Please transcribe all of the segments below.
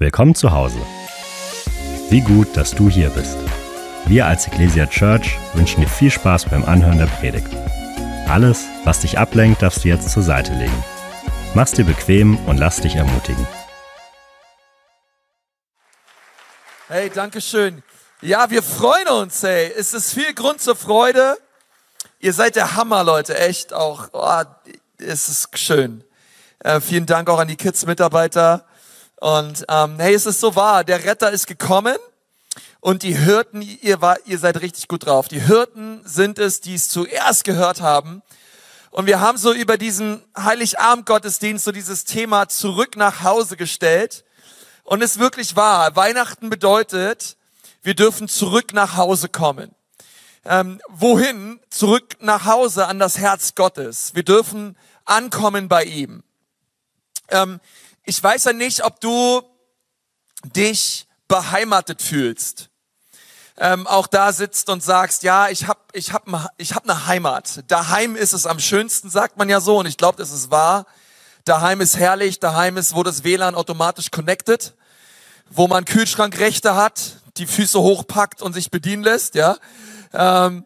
Willkommen zu Hause. Wie gut, dass du hier bist. Wir als Ecclesia Church wünschen dir viel Spaß beim Anhören der Predigt. Alles, was dich ablenkt, darfst du jetzt zur Seite legen. Mach's dir bequem und lass dich ermutigen. Hey, danke schön. Ja, wir freuen uns, hey. Es ist viel Grund zur Freude. Ihr seid der Hammer, Leute, echt auch. Oh, es ist schön. Äh, vielen Dank auch an die Kids-Mitarbeiter. Und ähm, hey, es ist so wahr, der Retter ist gekommen und die Hirten, ihr, war, ihr seid richtig gut drauf. Die Hirten sind es, die es zuerst gehört haben. Und wir haben so über diesen Heiligabend-Gottesdienst so dieses Thema zurück nach Hause gestellt. Und es ist wirklich wahr. Weihnachten bedeutet, wir dürfen zurück nach Hause kommen. Ähm, wohin? Zurück nach Hause an das Herz Gottes. Wir dürfen ankommen bei ihm. Ähm, ich weiß ja nicht, ob du dich beheimatet fühlst. Ähm, auch da sitzt und sagst, ja, ich habe ich hab, ich hab eine Heimat. Daheim ist es am schönsten, sagt man ja so. Und ich glaube, das ist wahr. Daheim ist herrlich. Daheim ist, wo das WLAN automatisch connected. Wo man Kühlschrankrechte hat, die Füße hochpackt und sich bedienen lässt, ja. Ähm,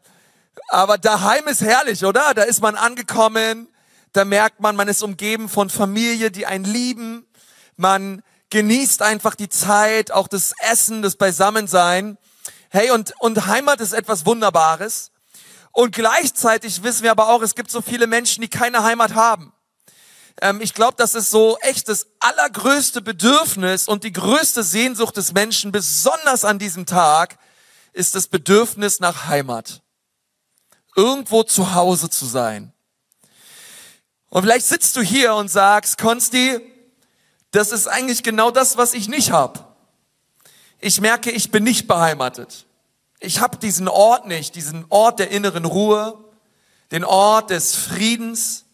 aber daheim ist herrlich, oder? Da ist man angekommen. Da merkt man, man ist umgeben von Familie, die einen lieben man genießt einfach die Zeit, auch das Essen, das Beisammensein. Hey, und, und Heimat ist etwas Wunderbares. Und gleichzeitig wissen wir aber auch, es gibt so viele Menschen, die keine Heimat haben. Ähm, ich glaube, das ist so echt das allergrößte Bedürfnis und die größte Sehnsucht des Menschen, besonders an diesem Tag, ist das Bedürfnis nach Heimat. Irgendwo zu Hause zu sein. Und vielleicht sitzt du hier und sagst, Konsti, das ist eigentlich genau das, was ich nicht habe. Ich merke, ich bin nicht beheimatet. Ich habe diesen Ort nicht, diesen Ort der inneren Ruhe, den Ort des Friedens.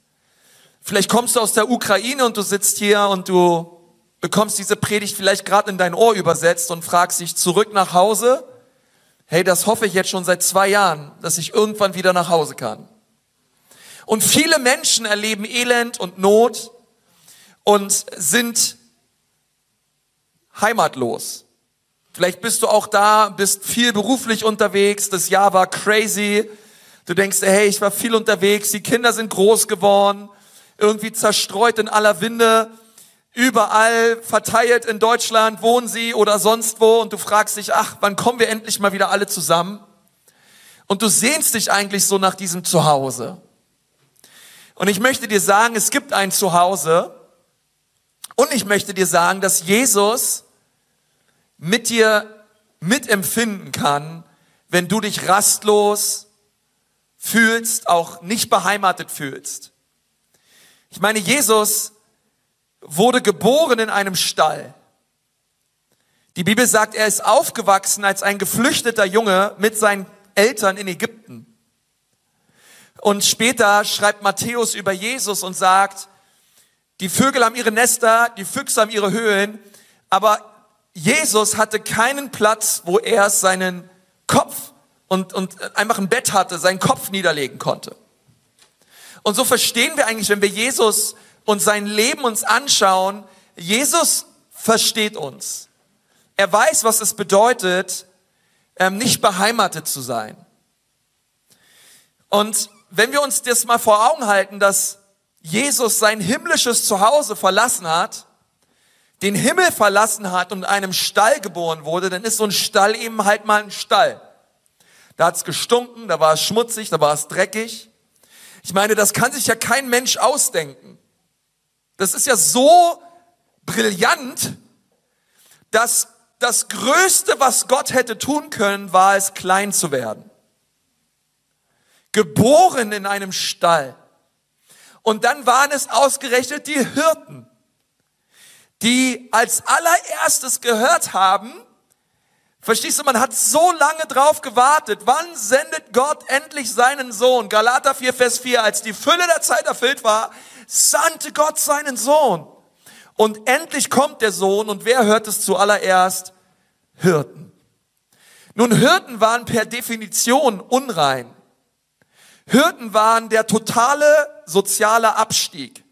Vielleicht kommst du aus der Ukraine und du sitzt hier und du bekommst diese Predigt vielleicht gerade in dein Ohr übersetzt und fragst dich zurück nach Hause. Hey, das hoffe ich jetzt schon seit zwei Jahren, dass ich irgendwann wieder nach Hause kann. Und viele Menschen erleben Elend und Not und sind heimatlos. Vielleicht bist du auch da, bist viel beruflich unterwegs, das Jahr war crazy. Du denkst, hey, ich war viel unterwegs, die Kinder sind groß geworden, irgendwie zerstreut in aller Winde, überall verteilt in Deutschland wohnen sie oder sonst wo und du fragst dich, ach, wann kommen wir endlich mal wieder alle zusammen? Und du sehnst dich eigentlich so nach diesem Zuhause. Und ich möchte dir sagen, es gibt ein Zuhause, und ich möchte dir sagen, dass Jesus mit dir mitempfinden kann, wenn du dich rastlos fühlst, auch nicht beheimatet fühlst. Ich meine, Jesus wurde geboren in einem Stall. Die Bibel sagt, er ist aufgewachsen als ein geflüchteter Junge mit seinen Eltern in Ägypten. Und später schreibt Matthäus über Jesus und sagt, die Vögel haben ihre Nester, die Füchse haben ihre Höhlen, aber Jesus hatte keinen Platz, wo er seinen Kopf und, und einfach ein Bett hatte, seinen Kopf niederlegen konnte. Und so verstehen wir eigentlich, wenn wir Jesus und sein Leben uns anschauen, Jesus versteht uns. Er weiß, was es bedeutet, ähm, nicht beheimatet zu sein. Und wenn wir uns das mal vor Augen halten, dass Jesus sein himmlisches Zuhause verlassen hat, den Himmel verlassen hat und in einem Stall geboren wurde, dann ist so ein Stall eben halt mal ein Stall. Da hat's gestunken, da war es schmutzig, da war es dreckig. Ich meine, das kann sich ja kein Mensch ausdenken. Das ist ja so brillant, dass das Größte, was Gott hätte tun können, war es, klein zu werden. Geboren in einem Stall. Und dann waren es ausgerechnet die Hirten, die als allererstes gehört haben, verstehst du, man hat so lange drauf gewartet, wann sendet Gott endlich seinen Sohn? Galater 4, Vers 4, als die Fülle der Zeit erfüllt war, sandte Gott seinen Sohn. Und endlich kommt der Sohn und wer hört es zuallererst? Hirten. Nun, Hirten waren per Definition unrein. Hirten waren der totale soziale Abstieg.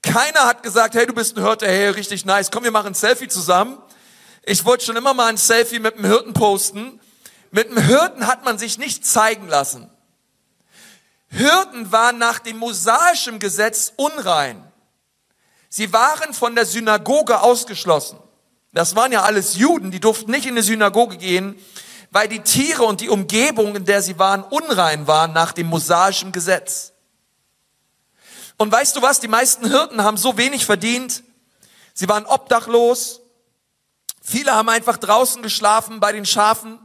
Keiner hat gesagt, hey, du bist ein Hirte, hey, richtig nice, komm, wir machen ein Selfie zusammen. Ich wollte schon immer mal ein Selfie mit einem Hirten posten. Mit einem Hirten hat man sich nicht zeigen lassen. Hirten waren nach dem mosaischen Gesetz unrein. Sie waren von der Synagoge ausgeschlossen. Das waren ja alles Juden, die durften nicht in die Synagoge gehen, weil die Tiere und die Umgebung, in der sie waren, unrein waren nach dem mosaischen Gesetz. Und weißt du was, die meisten Hirten haben so wenig verdient, sie waren obdachlos, viele haben einfach draußen geschlafen bei den Schafen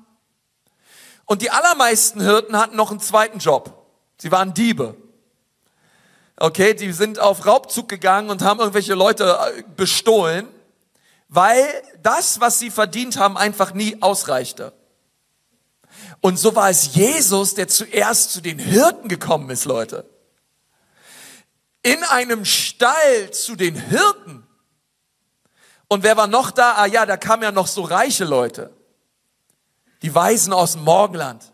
und die allermeisten Hirten hatten noch einen zweiten Job. Sie waren Diebe. Okay, die sind auf Raubzug gegangen und haben irgendwelche Leute äh, bestohlen, weil das, was sie verdient haben, einfach nie ausreichte. Und so war es Jesus, der zuerst zu den Hirten gekommen ist, Leute. In einem Stall zu den Hirten. Und wer war noch da? Ah ja, da kamen ja noch so reiche Leute. Die Weisen aus dem Morgenland.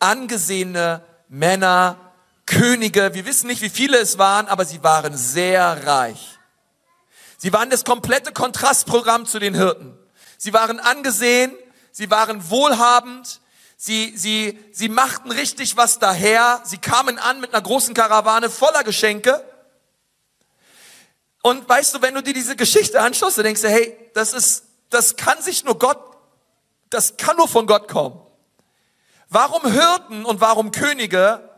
Angesehene Männer, Könige. Wir wissen nicht, wie viele es waren, aber sie waren sehr reich. Sie waren das komplette Kontrastprogramm zu den Hirten. Sie waren angesehen, sie waren wohlhabend, Sie, sie, sie machten richtig was daher. Sie kamen an mit einer großen Karawane voller Geschenke. Und weißt du, wenn du dir diese Geschichte anschaust, dann denkst du, hey, das ist, das kann sich nur Gott, das kann nur von Gott kommen. Warum Hirten und warum Könige?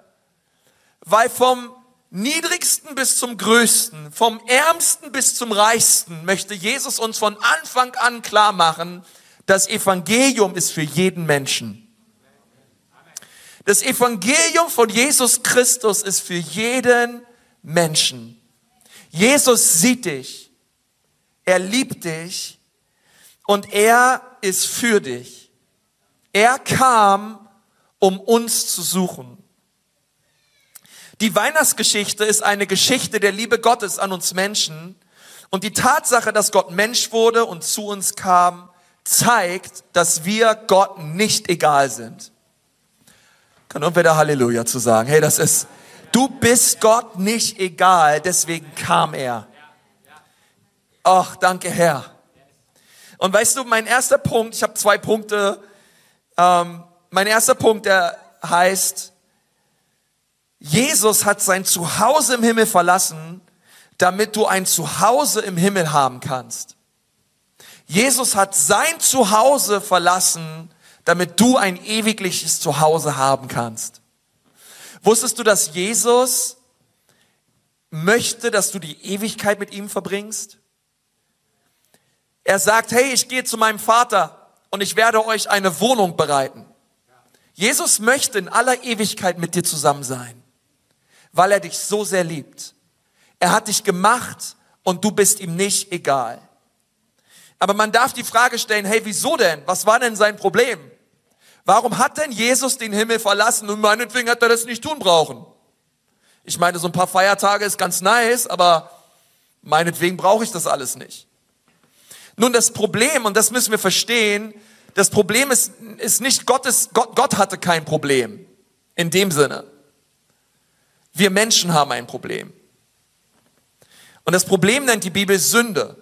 Weil vom niedrigsten bis zum größten, vom ärmsten bis zum reichsten möchte Jesus uns von Anfang an klar machen, das Evangelium ist für jeden Menschen. Das Evangelium von Jesus Christus ist für jeden Menschen. Jesus sieht dich, er liebt dich und er ist für dich. Er kam, um uns zu suchen. Die Weihnachtsgeschichte ist eine Geschichte der Liebe Gottes an uns Menschen und die Tatsache, dass Gott Mensch wurde und zu uns kam, zeigt, dass wir Gott nicht egal sind. Kann irgendwer da Halleluja zu sagen? Hey, das ist, du bist Gott nicht egal, deswegen kam er. Ach, danke Herr. Und weißt du, mein erster Punkt, ich habe zwei Punkte. Ähm, mein erster Punkt, der heißt, Jesus hat sein Zuhause im Himmel verlassen, damit du ein Zuhause im Himmel haben kannst. Jesus hat sein Zuhause verlassen, damit du ein ewigliches Zuhause haben kannst. Wusstest du, dass Jesus möchte, dass du die Ewigkeit mit ihm verbringst? Er sagt, hey, ich gehe zu meinem Vater und ich werde euch eine Wohnung bereiten. Jesus möchte in aller Ewigkeit mit dir zusammen sein, weil er dich so sehr liebt. Er hat dich gemacht und du bist ihm nicht egal. Aber man darf die Frage stellen, hey, wieso denn? Was war denn sein Problem? Warum hat denn Jesus den Himmel verlassen und meinetwegen hat er das nicht tun brauchen? Ich meine, so ein paar Feiertage ist ganz nice, aber meinetwegen brauche ich das alles nicht. Nun, das Problem, und das müssen wir verstehen, das Problem ist, ist nicht Gottes, Gott, Gott hatte kein Problem. In dem Sinne. Wir Menschen haben ein Problem. Und das Problem nennt die Bibel Sünde.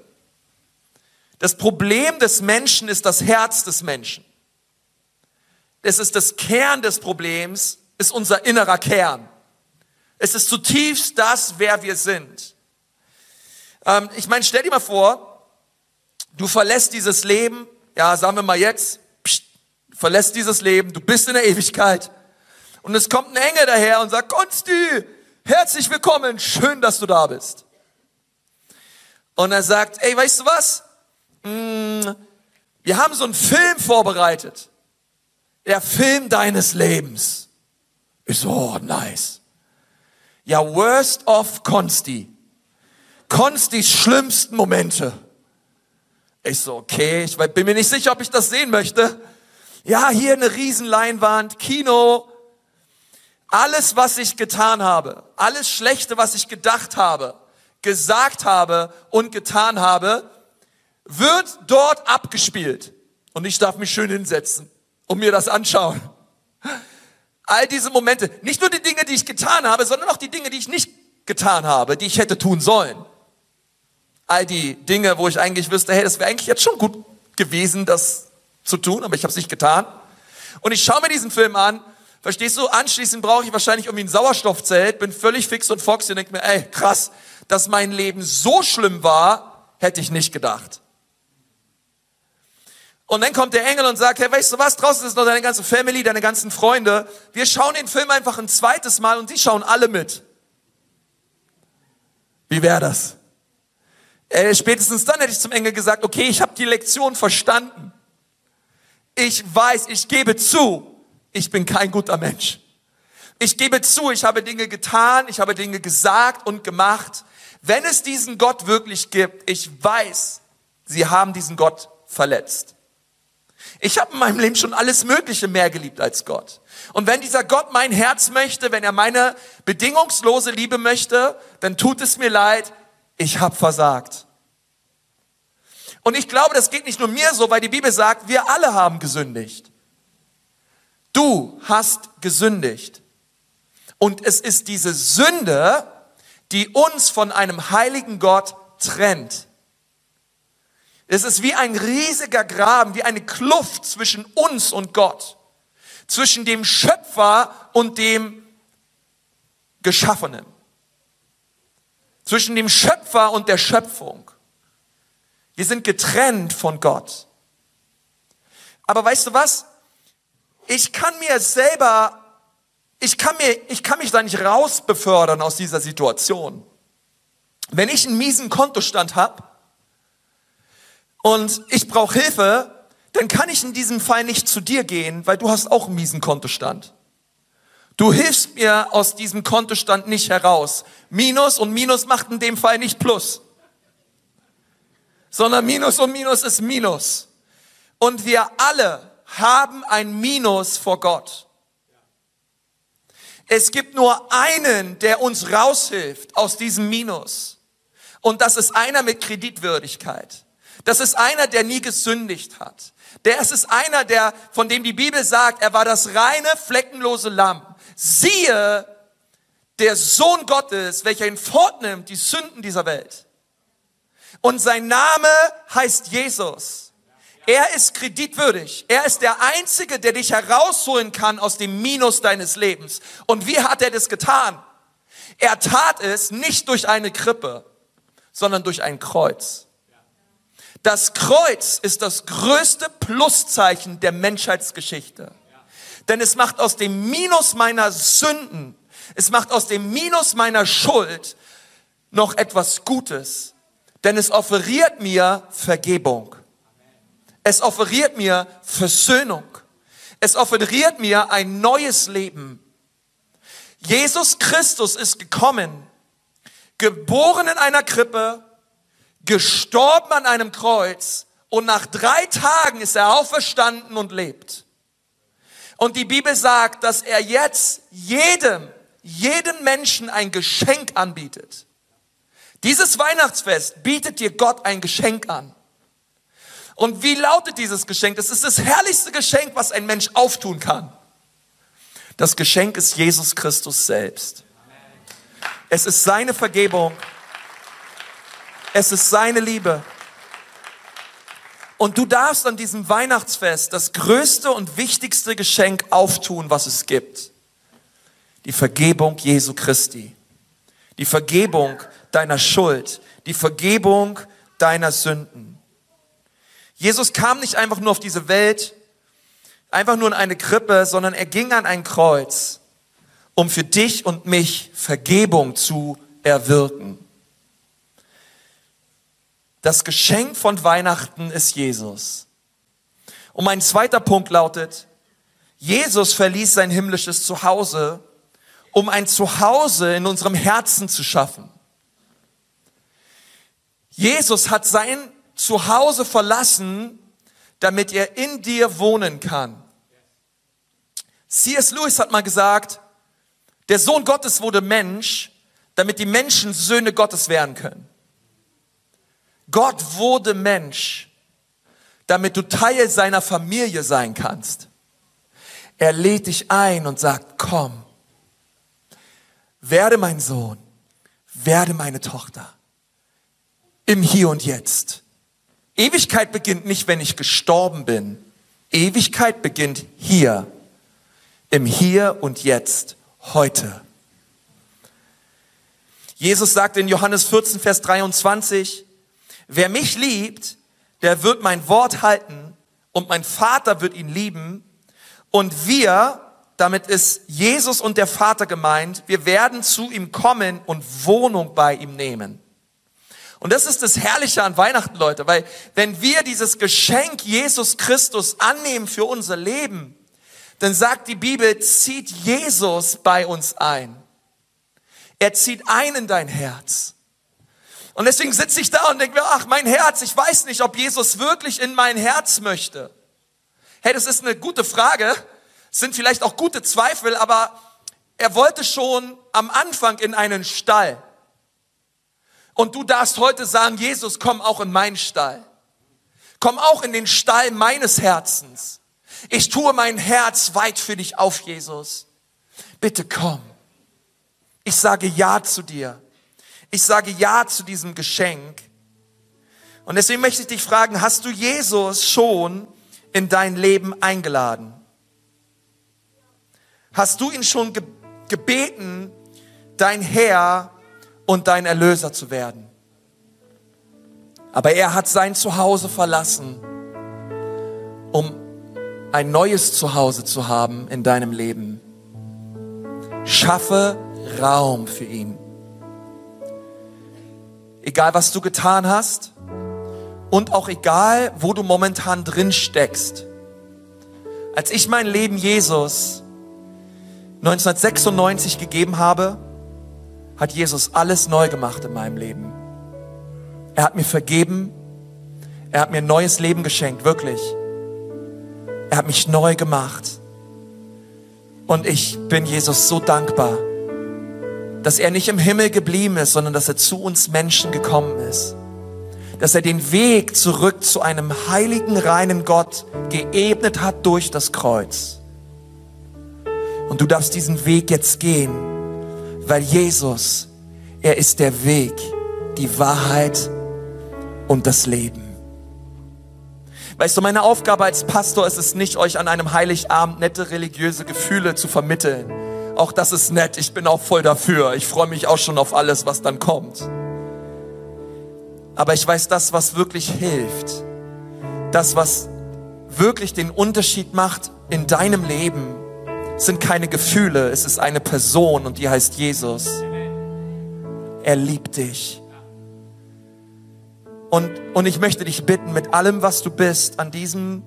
Das Problem des Menschen ist das Herz des Menschen es ist das Kern des Problems, ist unser innerer Kern. Es ist zutiefst das, wer wir sind. Ähm, ich meine, stell dir mal vor, du verlässt dieses Leben, ja, sagen wir mal jetzt, pst, verlässt dieses Leben, du bist in der Ewigkeit und es kommt ein Engel daher und sagt, Konsti, herzlich willkommen, schön, dass du da bist. Und er sagt, ey, weißt du was? Hm, wir haben so einen Film vorbereitet der Film deines Lebens. Ich so, oh, nice. Ja, worst of Consti. Constis schlimmsten Momente. Ich so, okay, ich bin mir nicht sicher, ob ich das sehen möchte. Ja, hier eine Riesenleinwand, Kino. Alles, was ich getan habe, alles Schlechte, was ich gedacht habe, gesagt habe und getan habe, wird dort abgespielt. Und ich darf mich schön hinsetzen und mir das anschauen. All diese Momente, nicht nur die Dinge, die ich getan habe, sondern auch die Dinge, die ich nicht getan habe, die ich hätte tun sollen. all die Dinge, wo ich eigentlich wüsste, hey, das wäre eigentlich jetzt schon gut gewesen, das zu tun, aber ich habe es nicht getan. Und ich schaue mir diesen Film an, verstehst du? Anschließend brauche ich wahrscheinlich irgendwie ein Sauerstoffzelt, bin völlig fix und foxy und denke mir, ey, krass, dass mein Leben so schlimm war, hätte ich nicht gedacht. Und dann kommt der Engel und sagt, hey, weißt du was, draußen ist noch deine ganze Family, deine ganzen Freunde. Wir schauen den Film einfach ein zweites Mal und die schauen alle mit. Wie wäre das? Äh, spätestens dann hätte ich zum Engel gesagt, okay, ich habe die Lektion verstanden. Ich weiß, ich gebe zu, ich bin kein guter Mensch. Ich gebe zu, ich habe Dinge getan, ich habe Dinge gesagt und gemacht. Wenn es diesen Gott wirklich gibt, ich weiß, sie haben diesen Gott verletzt. Ich habe in meinem Leben schon alles Mögliche mehr geliebt als Gott. Und wenn dieser Gott mein Herz möchte, wenn er meine bedingungslose Liebe möchte, dann tut es mir leid, ich habe versagt. Und ich glaube, das geht nicht nur mir so, weil die Bibel sagt, wir alle haben gesündigt. Du hast gesündigt. Und es ist diese Sünde, die uns von einem heiligen Gott trennt. Es ist wie ein riesiger Graben, wie eine Kluft zwischen uns und Gott, zwischen dem Schöpfer und dem Geschaffenen, zwischen dem Schöpfer und der Schöpfung. Wir sind getrennt von Gott. Aber weißt du was? Ich kann mir selber, ich kann mir, ich kann mich da nicht rausbefördern aus dieser Situation. Wenn ich einen miesen Kontostand habe, und ich brauche Hilfe, dann kann ich in diesem Fall nicht zu dir gehen, weil du hast auch einen miesen Kontostand. Du hilfst mir aus diesem Kontostand nicht heraus. Minus und Minus macht in dem Fall nicht Plus, sondern Minus und Minus ist Minus. Und wir alle haben ein Minus vor Gott. Es gibt nur einen, der uns raushilft aus diesem Minus. Und das ist einer mit Kreditwürdigkeit. Das ist einer, der nie gesündigt hat. Der ist einer, der, von dem die Bibel sagt, er war das reine, fleckenlose Lamm. Siehe, der Sohn Gottes, welcher ihn fortnimmt, die Sünden dieser Welt. Und sein Name heißt Jesus. Er ist kreditwürdig. Er ist der Einzige, der dich herausholen kann aus dem Minus deines Lebens. Und wie hat er das getan? Er tat es nicht durch eine Krippe, sondern durch ein Kreuz. Das Kreuz ist das größte Pluszeichen der Menschheitsgeschichte. Denn es macht aus dem Minus meiner Sünden, es macht aus dem Minus meiner Schuld noch etwas Gutes. Denn es offeriert mir Vergebung. Es offeriert mir Versöhnung. Es offeriert mir ein neues Leben. Jesus Christus ist gekommen, geboren in einer Krippe, gestorben an einem Kreuz und nach drei Tagen ist er auferstanden und lebt. Und die Bibel sagt, dass er jetzt jedem, jedem Menschen ein Geschenk anbietet. Dieses Weihnachtsfest bietet dir Gott ein Geschenk an. Und wie lautet dieses Geschenk? Das ist das herrlichste Geschenk, was ein Mensch auftun kann. Das Geschenk ist Jesus Christus selbst. Es ist seine Vergebung. Es ist seine Liebe. Und du darfst an diesem Weihnachtsfest das größte und wichtigste Geschenk auftun, was es gibt. Die Vergebung Jesu Christi. Die Vergebung deiner Schuld. Die Vergebung deiner Sünden. Jesus kam nicht einfach nur auf diese Welt, einfach nur in eine Krippe, sondern er ging an ein Kreuz, um für dich und mich Vergebung zu erwirken. Das Geschenk von Weihnachten ist Jesus. Und mein zweiter Punkt lautet, Jesus verließ sein himmlisches Zuhause, um ein Zuhause in unserem Herzen zu schaffen. Jesus hat sein Zuhause verlassen, damit er in dir wohnen kann. C.S. Lewis hat mal gesagt, der Sohn Gottes wurde Mensch, damit die Menschen Söhne Gottes werden können. Gott wurde Mensch, damit du Teil seiner Familie sein kannst. Er lädt dich ein und sagt, komm, werde mein Sohn, werde meine Tochter. im Hier und Jetzt. Ewigkeit beginnt nicht, wenn ich gestorben bin. Ewigkeit beginnt hier, im Hier und Jetzt, heute. Jesus sagt in Johannes 14, Vers 23, wer mich liebt, der wird mein Wort halten und mein Vater wird ihn lieben und wir, damit ist Jesus und der Vater gemeint, wir werden zu ihm kommen und Wohnung bei ihm nehmen. Und das ist das Herrliche an Weihnachten, Leute, weil wenn wir dieses Geschenk Jesus Christus annehmen für unser Leben, dann sagt die Bibel, zieht Jesus bei uns ein. Er zieht ein in dein Herz. Und deswegen sitze ich da und denke mir, ach, mein Herz, ich weiß nicht, ob Jesus wirklich in mein Herz möchte. Hey, das ist eine gute Frage, sind vielleicht auch gute Zweifel, aber er wollte schon am Anfang in einen Stall. Und du darfst heute sagen, Jesus, komm auch in meinen Stall. Komm auch in den Stall meines Herzens. Ich tue mein Herz weit für dich auf, Jesus. Bitte komm. Ich sage Ja zu dir. Ich sage Ja zu diesem Geschenk. Und deswegen möchte ich dich fragen, hast du Jesus schon in dein Leben eingeladen? Hast du ihn schon gebeten, dein Herr und dein Erlöser zu werden? Aber er hat sein Zuhause verlassen, um ein neues Zuhause zu haben in deinem Leben. Schaffe Raum für ihn. Egal was du getan hast und auch egal, wo du momentan drin steckst. Als ich mein Leben Jesus 1996 gegeben habe, hat Jesus alles neu gemacht in meinem Leben. Er hat mir vergeben. Er hat mir ein neues Leben geschenkt, wirklich. Er hat mich neu gemacht. Und ich bin Jesus so dankbar, dass er nicht im Himmel geblieben ist, sondern dass er zu uns Menschen gekommen ist. Dass er den Weg zurück zu einem heiligen, reinen Gott geebnet hat durch das Kreuz. Und du darfst diesen Weg jetzt gehen, weil Jesus, er ist der Weg, die Wahrheit und das Leben. Weißt du, meine Aufgabe als Pastor ist es nicht, euch an einem Heiligabend nette religiöse Gefühle zu vermitteln. Auch das ist nett, ich bin auch voll dafür. Ich freue mich auch schon auf alles, was dann kommt. Aber ich weiß, das, was wirklich hilft, das, was wirklich den Unterschied macht in deinem Leben, sind keine Gefühle, es ist eine Person und die heißt Jesus. Er liebt dich. Und, und ich möchte dich bitten, mit allem, was du bist, an diesem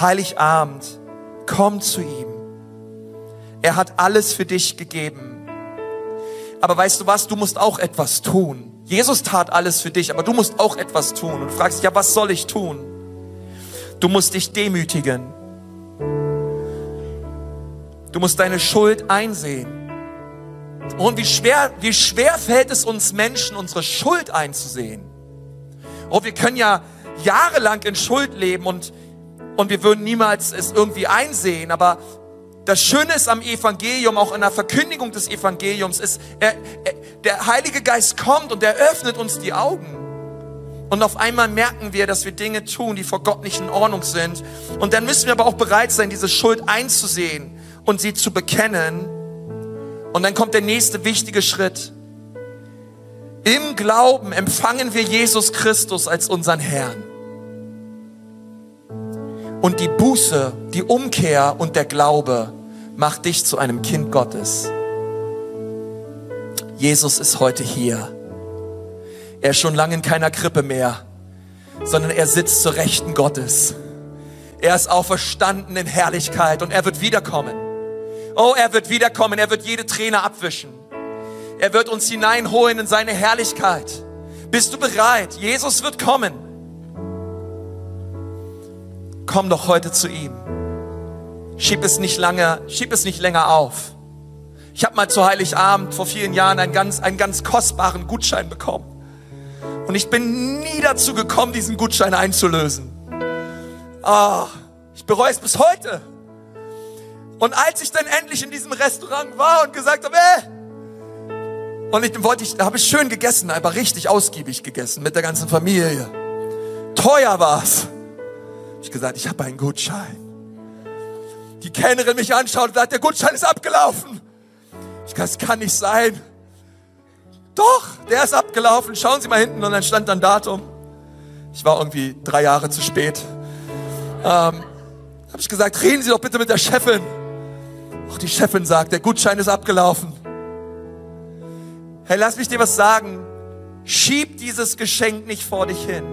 Heiligabend, komm zu ihm. Er hat alles für dich gegeben. Aber weißt du was, du musst auch etwas tun. Jesus tat alles für dich, aber du musst auch etwas tun. Und du fragst, ja, was soll ich tun? Du musst dich demütigen. Du musst deine Schuld einsehen. Und wie schwer, wie schwer fällt es uns Menschen, unsere Schuld einzusehen? Oh, wir können ja jahrelang in Schuld leben und, und wir würden niemals es irgendwie einsehen. Aber das Schöne ist am Evangelium, auch in der Verkündigung des Evangeliums, ist, er, er, der Heilige Geist kommt und er öffnet uns die Augen. Und auf einmal merken wir, dass wir Dinge tun, die vor Gott nicht in Ordnung sind. Und dann müssen wir aber auch bereit sein, diese Schuld einzusehen und sie zu bekennen. Und dann kommt der nächste wichtige Schritt. Im Glauben empfangen wir Jesus Christus als unseren Herrn. Und die Buße, die Umkehr und der Glaube macht dich zu einem Kind Gottes. Jesus ist heute hier. Er ist schon lange in keiner Krippe mehr, sondern er sitzt zur Rechten Gottes. Er ist auferstanden in Herrlichkeit und er wird wiederkommen. Oh, er wird wiederkommen. Er wird jede Träne abwischen. Er wird uns hineinholen in seine Herrlichkeit. Bist du bereit? Jesus wird kommen. Komm doch heute zu ihm. Schieb es nicht lange, schieb es nicht länger auf. Ich habe mal zu Heiligabend vor vielen Jahren einen ganz, einen ganz kostbaren Gutschein bekommen. Und ich bin nie dazu gekommen, diesen Gutschein einzulösen. Ah, ich bereue es bis heute. Und als ich dann endlich in diesem Restaurant war und gesagt habe, ey, Und ich wollte, ich habe ich schön gegessen, aber richtig ausgiebig gegessen mit der ganzen Familie. Teuer war's. Ich gesagt, ich habe einen Gutschein. Die Kellnerin mich anschaut und sagt, der Gutschein ist abgelaufen. Ich gesagt, das kann nicht sein. Doch, der ist abgelaufen. Schauen Sie mal hinten und dann stand dann Datum. Ich war irgendwie drei Jahre zu spät. Ähm, habe ich gesagt, reden Sie doch bitte mit der Chefin. Auch die Chefin sagt, der Gutschein ist abgelaufen. Hey, lass mich dir was sagen. Schieb dieses Geschenk nicht vor dich hin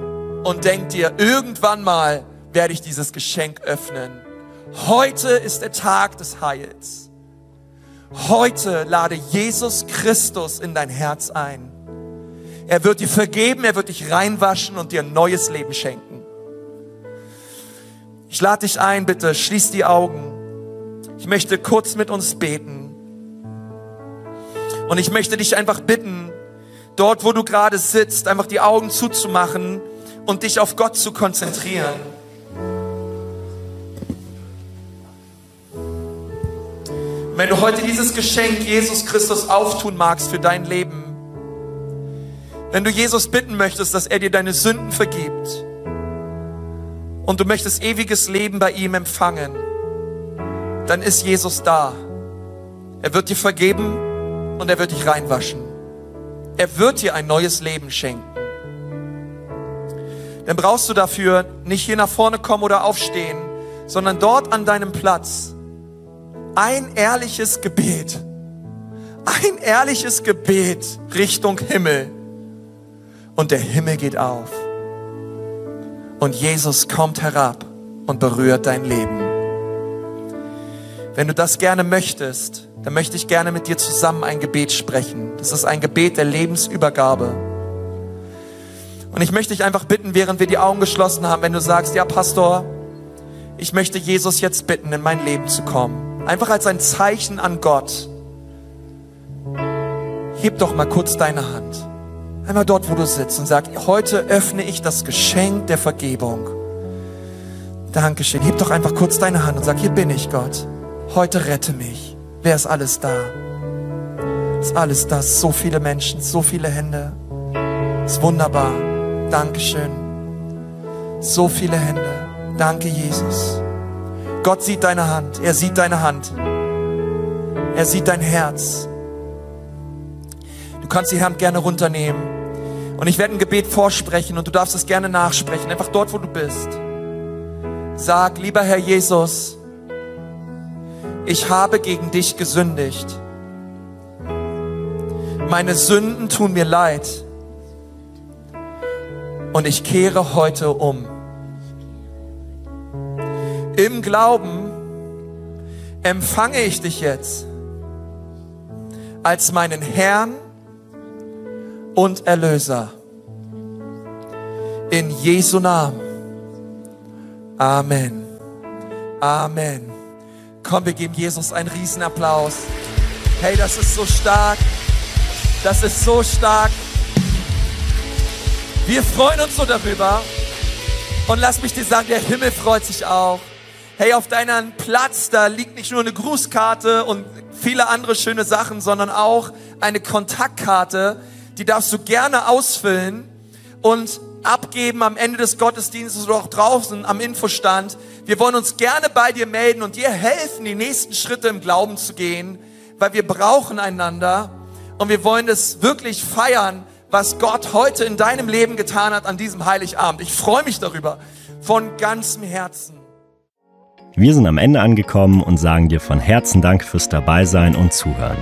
und denk dir, irgendwann mal werde ich dieses Geschenk öffnen. Heute ist der Tag des Heils. Heute lade Jesus Christus in dein Herz ein. Er wird dir vergeben, er wird dich reinwaschen und dir ein neues Leben schenken. Ich lade dich ein, bitte, schließ die Augen. Ich möchte kurz mit uns beten. Und ich möchte dich einfach bitten, dort, wo du gerade sitzt, einfach die Augen zuzumachen und dich auf Gott zu konzentrieren. Wenn du heute dieses Geschenk Jesus Christus auftun magst für dein Leben, wenn du Jesus bitten möchtest, dass er dir deine Sünden vergibt und du möchtest ewiges Leben bei ihm empfangen, dann ist Jesus da. Er wird dir vergeben und er wird dich reinwaschen. Er wird dir ein neues Leben schenken. Dann brauchst du dafür nicht hier nach vorne kommen oder aufstehen, sondern dort an deinem Platz ein ehrliches Gebet, ein ehrliches Gebet Richtung Himmel. Und der Himmel geht auf. Und Jesus kommt herab und berührt dein Leben. Wenn du das gerne möchtest, dann möchte ich gerne mit dir zusammen ein Gebet sprechen. Das ist ein Gebet der Lebensübergabe. Und ich möchte dich einfach bitten, während wir die Augen geschlossen haben, wenn du sagst, ja Pastor, ich möchte Jesus jetzt bitten, in mein Leben zu kommen Einfach als ein Zeichen an Gott. Heb doch mal kurz deine Hand. Einmal dort, wo du sitzt und sag, heute öffne ich das Geschenk der Vergebung. Dankeschön. Heb doch einfach kurz deine Hand und sag, hier bin ich, Gott. Heute rette mich. Wer ist alles da? Ist alles da? So viele Menschen, so viele Hände. Ist wunderbar. Dankeschön. So viele Hände. Danke, Jesus. Gott sieht deine Hand. Er sieht deine Hand. Er sieht dein Herz. Du kannst die Hand gerne runternehmen. Und ich werde ein Gebet vorsprechen und du darfst es gerne nachsprechen. Einfach dort, wo du bist. Sag, lieber Herr Jesus, ich habe gegen dich gesündigt. Meine Sünden tun mir leid. Und ich kehre heute um. Im Glauben empfange ich dich jetzt als meinen Herrn und Erlöser. In Jesu Namen. Amen. Amen. Komm, wir geben Jesus einen Riesenapplaus. Hey, das ist so stark. Das ist so stark. Wir freuen uns so darüber. Und lass mich dir sagen, der Himmel freut sich auch hey, auf deinem Platz, da liegt nicht nur eine Grußkarte und viele andere schöne Sachen, sondern auch eine Kontaktkarte, die darfst du gerne ausfüllen und abgeben am Ende des Gottesdienstes oder auch draußen am Infostand. Wir wollen uns gerne bei dir melden und dir helfen, die nächsten Schritte im Glauben zu gehen, weil wir brauchen einander und wir wollen es wirklich feiern, was Gott heute in deinem Leben getan hat an diesem Heiligabend. Ich freue mich darüber von ganzem Herzen. Wir sind am Ende angekommen und sagen dir von Herzen Dank fürs Dabeisein und Zuhören.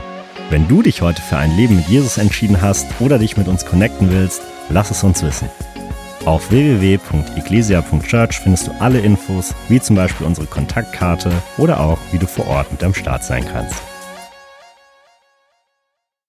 Wenn du dich heute für ein Leben mit Jesus entschieden hast oder dich mit uns connecten willst, lass es uns wissen. Auf www.ecclesia.church findest du alle Infos, wie zum Beispiel unsere Kontaktkarte oder auch, wie du vor Ort mit am Start sein kannst.